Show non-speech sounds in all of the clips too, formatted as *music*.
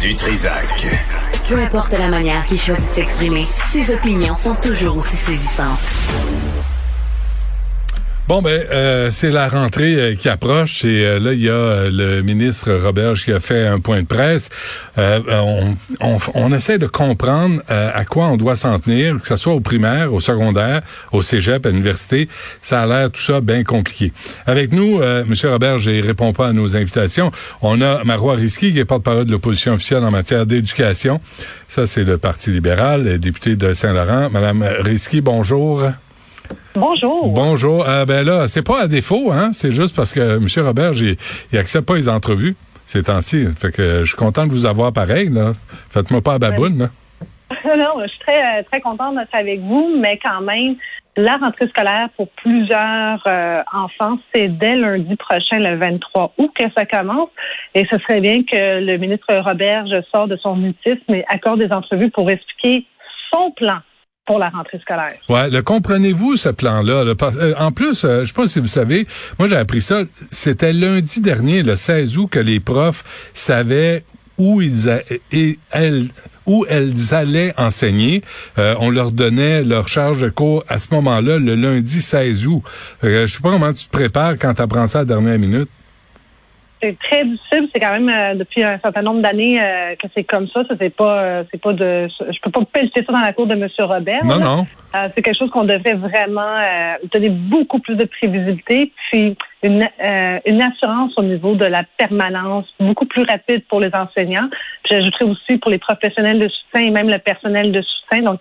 Du Trisac. Peu importe la manière qu'il choisit de s'exprimer, ses opinions sont toujours aussi saisissantes. Bon, ben, euh, c'est la rentrée euh, qui approche et euh, là, il y a le ministre Roberge qui a fait un point de presse. On, on, on, essaie de comprendre à quoi on doit s'en tenir, que ce soit au primaire, au secondaire, au cégep, à l'université. Ça a l'air tout ça bien compliqué. Avec nous, M. Roberge, il répond pas à nos invitations. On a Marois Risky, qui est porte-parole de l'opposition officielle en matière d'éducation. Ça, c'est le Parti libéral, député de Saint-Laurent. Madame Risky, bonjour. Bonjour. Bonjour. Euh, ben là, c'est pas à défaut, hein. C'est juste parce que M. Robert, il, accepte pas les entrevues ces temps-ci. Fait que je suis content de vous avoir pareil, là. Faites-moi pas à baboune, là. *laughs* non, je suis très, euh, très contente d'être avec vous, mais quand même, la rentrée scolaire pour plusieurs euh, enfants, c'est dès lundi prochain, le 23 août, que ça commence. Et ce serait bien que le ministre Robert sorte de son mutisme et accorde des entrevues pour expliquer son plan pour la rentrée scolaire. Ouais, le comprenez-vous ce plan-là euh, En plus, euh, je sais pas si vous savez, moi j'ai appris ça. C'était lundi dernier, le 16 août, que les profs savaient où ils et elles allaient enseigner. Euh, on leur donnait leur charge de cours à ce moment-là, le lundi 16 août. je sais pas comment tu te prépares quand tu apprends ça à la dernière minute c'est très difficile. C'est quand même euh, depuis un certain nombre d'années euh, que c'est comme ça. C'est pas, euh, c'est pas de, je peux pas pelleter ça dans la cour de M. Robert. Non, non. c'est quelque chose qu'on devrait vraiment donner beaucoup plus de prévisibilité, puis une, une assurance au niveau de la permanence beaucoup plus rapide pour les enseignants. Puis j'ajouterais aussi pour les professionnels de soutien et même le personnel de soutien. Donc,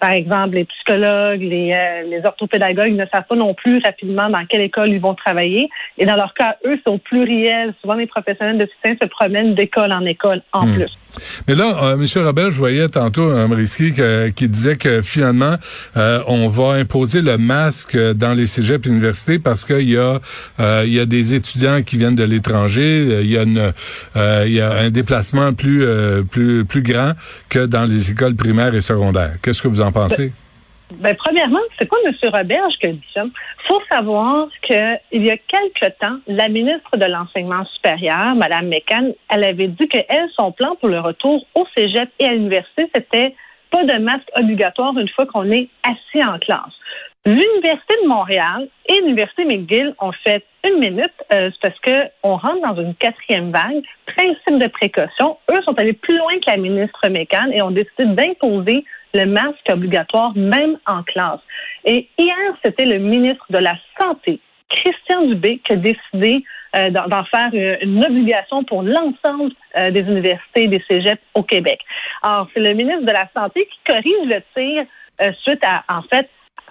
par exemple, les psychologues, les, les orthopédagogues ne savent pas non plus rapidement dans quelle école ils vont travailler. Et dans leur cas, eux, c'est au pluriel souvent les professionnels de soutien se promènent d'école en école en hmm. plus. Mais là, euh, M. Robert, je voyais tantôt un risque qui disait que finalement, euh, on va imposer le masque dans les cégeps et universités parce qu'il y a euh, il y a des étudiants qui viennent de l'étranger, il y a une il y a un déplacement plus plus plus grand que dans les écoles primaires et secondaires. Qu'est-ce que vous en pensez? Ben, premièrement, c'est pas M. Roberge qui dit ça. faut savoir qu'il y a quelque temps, la ministre de l'Enseignement supérieur, Mme McCann, elle avait dit que elle, son plan pour le retour au cégep et à l'université, c'était pas de masque obligatoire une fois qu'on est assis en classe. L'Université de Montréal et l'Université McGill ont fait une minute euh, parce que on rentre dans une quatrième vague. Principe de précaution. Eux sont allés plus loin que la ministre McCann et ont décidé d'imposer le masque obligatoire même en classe. Et hier, c'était le ministre de la Santé, Christian Dubé, qui a décidé euh, d'en faire une obligation pour l'ensemble euh, des universités des cégeps au Québec. Alors, c'est le ministre de la Santé qui corrige le tir suite à, en fait,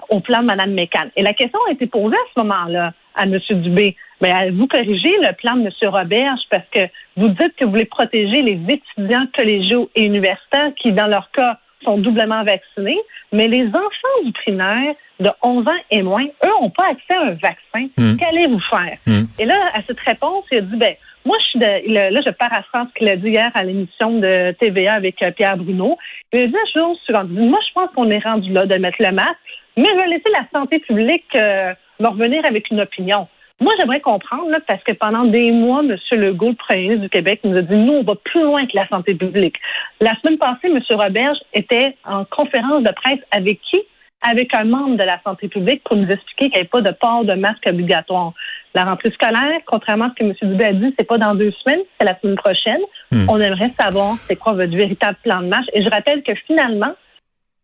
au plan de Mme Mécan. Et la question a été posée à ce moment-là à M. Dubé. Mais vous corrigez le plan de M. Roberge parce que vous dites que vous voulez protéger les étudiants collégiaux et universitaires qui, dans leur cas, sont doublement vaccinés, mais les enfants du primaire de 11 ans et moins, eux, n'ont pas accès à un vaccin. Hmm. Qu'allez-vous faire? Hmm. Et là, à cette réponse, il a dit, ben, moi, je suis de, là, je paraphrase ce qu'il a dit hier à l'émission de TVA avec euh, Pierre Bruno. Il a dit la chose suivante. Moi, je pense qu'on est rendu là de mettre le masque. Mais je vais laisser la santé publique euh, me revenir avec une opinion. Moi, j'aimerais comprendre, là, parce que pendant des mois, M. Legault, le premier ministre du Québec, nous a dit, nous, on va plus loin que la santé publique. La semaine passée, M. Roberge était en conférence de presse avec qui? Avec un membre de la santé publique pour nous expliquer qu'il n'y avait pas de port de masque obligatoire. La rentrée scolaire, contrairement à ce que M. Dubé a dit, c'est pas dans deux semaines, c'est la semaine prochaine. Hmm. On aimerait savoir c'est quoi votre véritable plan de marche. Et je rappelle que finalement,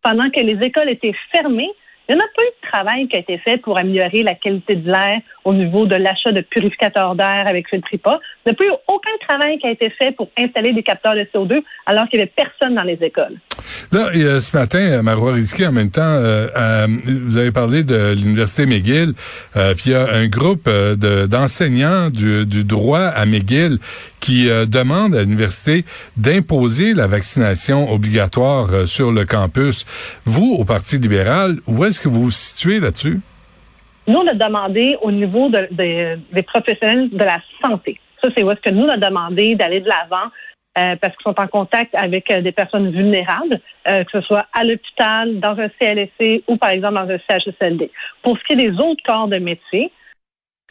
pendant que les écoles étaient fermées, il n'y a pas eu de travail qui a été fait pour améliorer la qualité de l'air au niveau de l'achat de purificateurs d'air avec Filtripa. Il n'y a eu aucun travail qui a été fait pour installer des capteurs de CO2 alors qu'il n'y avait personne dans les écoles. Là, ce matin, euh, Marois Risky, en même temps, euh, euh, vous avez parlé de l'Université McGill, puis il y a un groupe d'enseignants du, du, droit à McGill qui demande à l'université d'imposer la vaccination obligatoire sur le campus. Vous, au Parti libéral, où est-ce que vous vous situez là-dessus? Nous, on a demandé au niveau des professionnels de la santé. Ça, c'est où est-ce que nous, on a demandé d'aller de l'avant euh, parce qu'ils sont en contact avec euh, des personnes vulnérables, euh, que ce soit à l'hôpital, dans un CLSC ou par exemple dans un CHSLD. Pour ce qui est des autres corps de métier,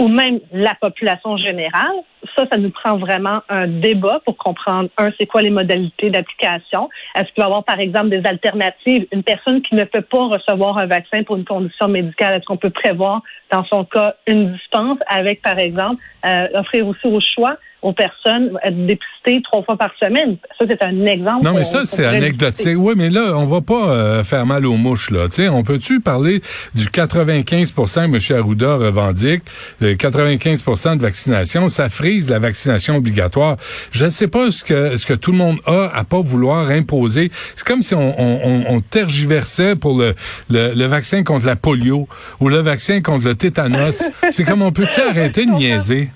ou même la population générale, ça, ça nous prend vraiment un débat pour comprendre, un, c'est quoi les modalités d'application? Est-ce qu'il va y avoir, par exemple, des alternatives? Une personne qui ne peut pas recevoir un vaccin pour une condition médicale, est-ce qu'on peut prévoir, dans son cas, une dispense avec, par exemple, euh, offrir aussi au choix aux personnes être dépistées trois fois par semaine? Ça, c'est un exemple. Non, mais ça, c'est anecdotique. Oui, mais là, on va pas euh, faire mal aux mouches, là. sais, on peut-tu parler du 95% que M. Arruda revendique, le 95% de vaccination, ça la vaccination obligatoire. Je ne sais pas ce que ce que tout le monde a à pas vouloir imposer. C'est comme si on, on, on, tergiversait pour le, le, le, vaccin contre la polio ou le vaccin contre le tétanos. *laughs* c'est comme on peut-tu arrêter de niaiser?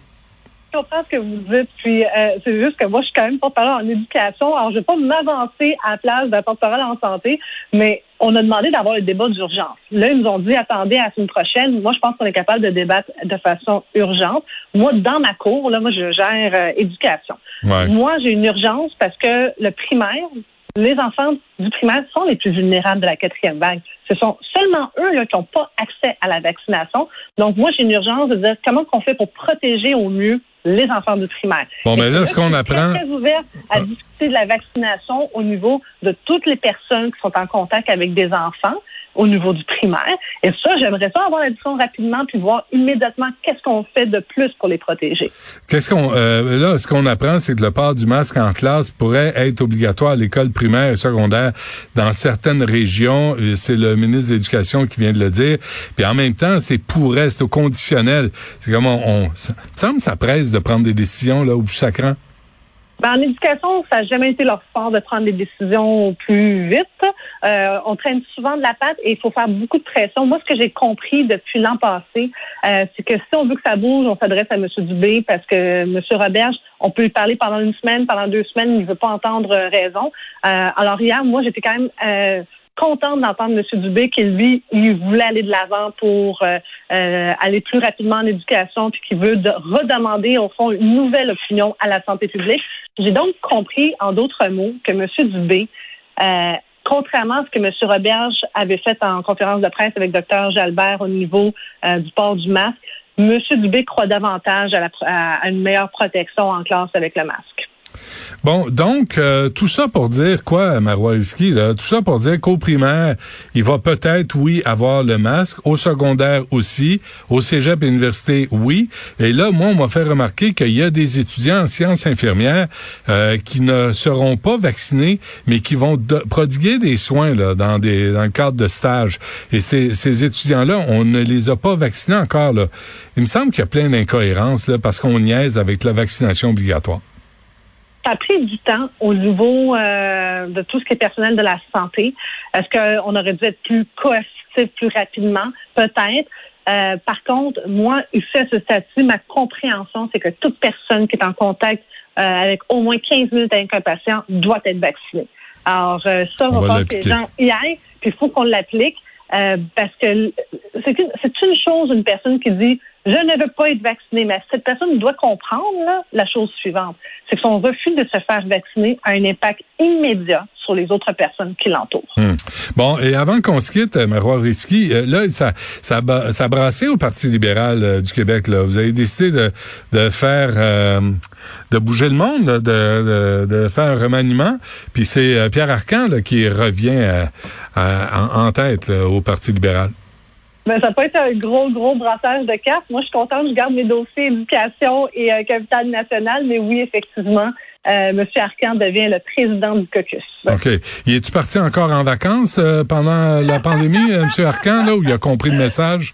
Je comprends ce que vous dites, puis euh, c'est juste que moi, je suis quand même porte-parole en éducation. Alors, je vais pas m'avancer à la place d'un porte-parole en santé, mais on a demandé d'avoir le débat d'urgence. Là, ils nous ont dit attendez à la semaine prochaine. Moi, je pense qu'on est capable de débattre de façon urgente. Moi, dans ma cour, là, moi, je gère euh, éducation. Moi, j'ai une urgence parce que le primaire, les enfants du primaire sont les plus vulnérables de la quatrième vague. Ce sont seulement eux là, qui n'ont pas accès à la vaccination. Donc, moi, j'ai une urgence de dire comment on fait pour protéger au mieux les enfants du primaire. Bon, mais ben là, ce qu'on apprend... Je suis très ouverte à discuter de la vaccination au niveau de toutes les personnes qui sont en contact avec des enfants au niveau du primaire. Et ça, j'aimerais pas avoir la discussion rapidement puis voir immédiatement qu'est-ce qu'on fait de plus pour les protéger. Qu'est-ce qu'on euh, là, ce qu'on apprend, c'est que le port du masque en classe pourrait être obligatoire à l'école primaire et secondaire dans certaines régions. C'est le ministre de l'Éducation qui vient de le dire. Puis en même temps, c'est pourrait, c'est au conditionnel. C'est comme on, on ça me semble ça presse de prendre des décisions là où ça craint. Ben, en éducation, ça n'a jamais été leur sport de prendre des décisions plus vite. Euh, on traîne souvent de la patte et il faut faire beaucoup de pression. Moi, ce que j'ai compris depuis l'an passé, euh, c'est que si on veut que ça bouge, on s'adresse à M. Dubé parce que M. Roberge, on peut lui parler pendant une semaine, pendant deux semaines, il ne veut pas entendre raison. Euh, alors hier, moi, j'étais quand même contente d'entendre M. Dubé qu'il lui, il voulait aller de l'avant pour euh, euh, aller plus rapidement en éducation, puis qu'il veut redemander, au fond, une nouvelle opinion à la santé publique. J'ai donc compris, en d'autres mots, que M. Dubé, euh, contrairement à ce que M. Roberge avait fait en conférence de presse avec Dr. Jalbert au niveau du port du masque, M. Dubé croit davantage à une meilleure protection en classe avec le masque. Bon, donc, euh, tout ça pour dire quoi, Maroiski, là? Tout ça pour dire qu'au primaire, il va peut-être, oui, avoir le masque. Au secondaire aussi. Au cégep université, oui. Et là, moi, on m'a fait remarquer qu'il y a des étudiants en sciences infirmières euh, qui ne seront pas vaccinés, mais qui vont prodiguer des soins là, dans, des, dans le cadre de stage. Et ces, ces étudiants-là, on ne les a pas vaccinés encore. Il me semble qu'il y a plein d'incohérences parce qu'on niaise avec la vaccination obligatoire ça a pris du temps au niveau euh, de tout ce qui est personnel de la santé. Est-ce qu'on aurait dû être plus coercitif plus rapidement? Peut-être. Euh, par contre, moi, ici à ce statut, ma compréhension, c'est que toute personne qui est en contact euh, avec au moins 15 minutes avec un patient doit être vaccinée. Alors, ça, on va que les gens y aillent, puis il faut qu'on l'applique. parce que c'est une chose, une personne qui dit je ne veux pas être vacciné, mais cette personne doit comprendre la chose suivante, c'est que son refus de se faire vacciner a un impact immédiat sur les autres personnes qui l'entourent. Hmm. Bon, et avant qu'on se quitte, euh, Marois Risky, euh, là, ça, ça, ça brassé au Parti libéral euh, du Québec. Là. Vous avez décidé de, de faire, de bouger le monde, de, de, de, faire un remaniement. Puis c'est Pierre Arcan là, qui revient en, tête au Parti libéral. Ben, ça peut être un gros, gros brassage de cartes. Moi, je suis contente, je garde mes dossiers éducation et euh, capital national, mais oui, effectivement, euh, M. Arcan devient le président du caucus. OK. Y es-tu parti encore en vacances euh, pendant la pandémie, euh, M. Arcan, là, où il a compris le message?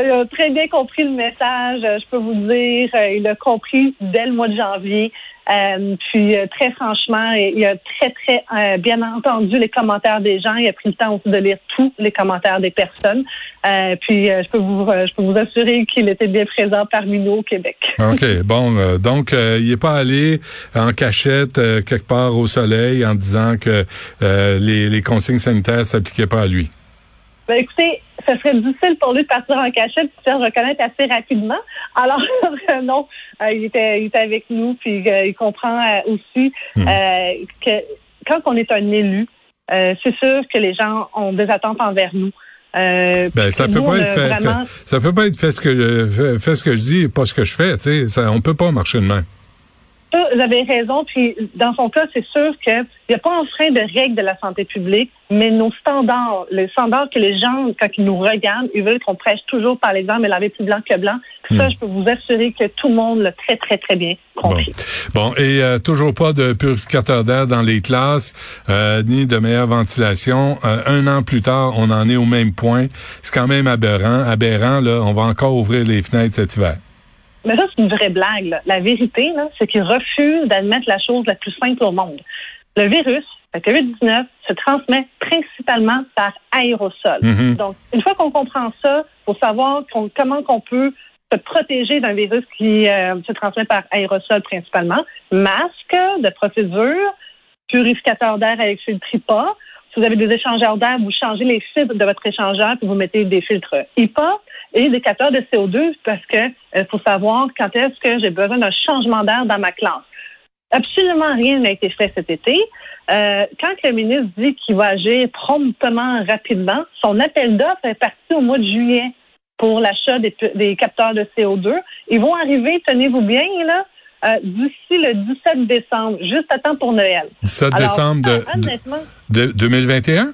Il a très bien compris le message, je peux vous dire. Il a compris dès le mois de janvier. Euh, puis euh, très franchement, il a très très euh, bien entendu les commentaires des gens. Il a pris le temps aussi de lire tous les commentaires des personnes. puis je peux vous je peux vous assurer qu'il était bien présent parmi nous au Québec. Ok, bon, donc il est pas allé en cachette quelque part au soleil en disant que les, les consignes sanitaires s'appliquaient pas à lui. Ben, écoutez, ce serait difficile pour lui de partir en cachette et de se reconnaître assez rapidement. Alors, *laughs* non, euh, il, était, il était avec nous, puis euh, il comprend euh, aussi hmm. que quand on est un élu, c'est sûr que les gens ont des attentes envers nous. Euh, ben, ça peut pas être fait, ça peut pas être fait ce que je, fait ce que je dis et pas ce que je fais, tu sais, ça, on peut pas marcher de main. Vous avez raison. Puis, dans son cas, c'est sûr qu'il n'y a pas un frein de règles de la santé publique, mais nos standards, les standards que les gens, quand ils nous regardent, ils veulent qu'on prêche toujours par l'exemple et laver plus blanc que blanc. Ça, hmm. je peux vous assurer que tout le monde l'a très, très, très bien compris. Bon, et euh, toujours pas de purificateur d'air dans les classes, euh, ni de meilleure ventilation. Euh, un an plus tard, on en est au même point. C'est quand même aberrant. Aberrant, là, on va encore ouvrir les fenêtres cet hiver. Mais ça, c'est une vraie blague. La vérité, c'est qu'ils refusent d'admettre la chose la plus simple au monde. Le virus, la COVID-19, se transmet principalement par aérosol. Mm-hmm. Donc, une fois qu'on comprend ça, faut savoir comment qu'on peut se protéger d'un virus qui euh, se transmet par aérosol principalement. Masque de procédure, purificateur d'air avec filtre IPA. Si vous avez des échangeurs d'air, vous changez les filtres de votre échangeur puis vous mettez des filtres IPA et des capteurs de CO2 parce que euh, faut savoir quand est-ce que j'ai besoin d'un changement d'air dans ma classe. Absolument rien n'a été fait cet été. Euh, quand le ministre dit qu'il va agir promptement, rapidement, son appel d'offres est parti au mois de juillet pour l'achat des, capteurs de CO2. Ils vont arriver, tenez-vous bien, là, euh, d'ici le 17 décembre, juste à temps pour Noël. 17 décembre de, de 2021?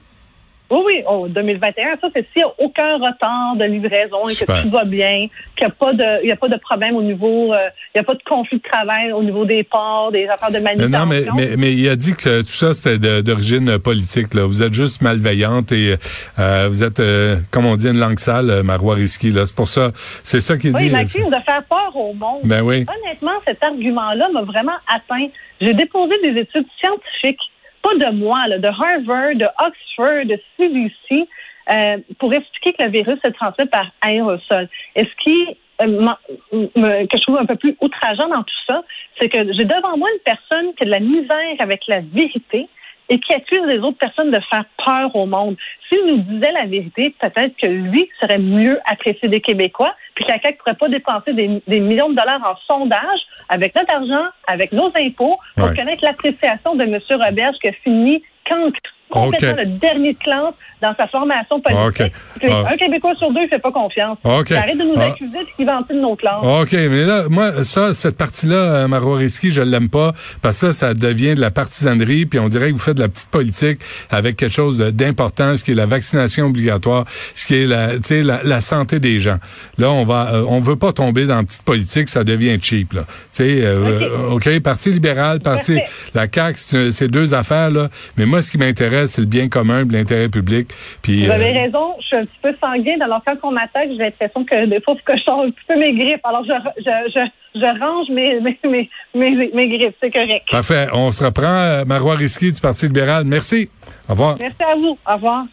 Oui, oui, oh, 2021, ça, c'est s'il n'y a aucun retard de livraison et que tout va bien, qu'il n'y a pas de, il y a pas de problème au niveau, euh, il n'y a pas de conflit de travail au niveau des ports, des affaires de manutention. Non, mais, mais, mais, il a dit que tout ça, c'était d'origine politique, là. Vous êtes juste malveillante et, euh, vous êtes, euh, comme on dit, une langue sale, Marois Risky, là. C'est pour ça, c'est ça qu'il dit. Oui, Maxime, de faire peur au monde. Ben oui. Honnêtement, cet argument-là m'a vraiment atteint. J'ai déposé des études scientifiques pas de moi, de Harvard, de Oxford, de CDC, euh, pour expliquer que le virus se transmet par aérosol. Et ce qui euh, que je trouve un peu plus outrageant dans tout ça, c'est que j'ai devant moi une personne qui a de la misère avec la vérité et qui accuse les autres personnes de faire peur au monde. S'il nous disait la vérité, peut-être que lui serait mieux apprécié des Québécois, puis que la CAQ ne pourrait pas dépenser des, millions de dollars en sondage avec notre argent, avec nos impôts, pour connaître l'appréciation de M. Roberge qui a fini quand complètement le dernier classe dans sa formation politique. Ah. Un Québécois sur deux ne fait pas confiance. Arrête de nous ah. accuser de qu'il de nos classes. OK, mais là, moi, ça, cette partie-là, euh, Marois Risky, je l'aime pas, parce que ça, ça devient de la partisanerie, puis on dirait que vous faites de la petite politique avec quelque chose d'important, ce qui est la vaccination obligatoire, ce qui est la, la, la santé des gens. Là, on va, euh, on veut pas tomber dans la petite politique, ça devient cheap, là. Euh, OK, Parti libéral, Parti, la CAQ, c'est deux affaires, là. Mais moi, ce qui m'intéresse, c'est le bien commun, l'intérêt public. Puis, Vous avez euh, raison, je suis un petit peu sanguine. Alors, quand on m'attaque, j'ai l'impression que des fois, que je change un petit peu mes griffes. Alors, je, je, je, je range mes, *laughs* mes, mes, mes, mes griffes. C'est correct. Parfait. On se reprend. Euh, Marois Risky du Parti libéral. Merci. Au revoir. Merci à vous. Au revoir.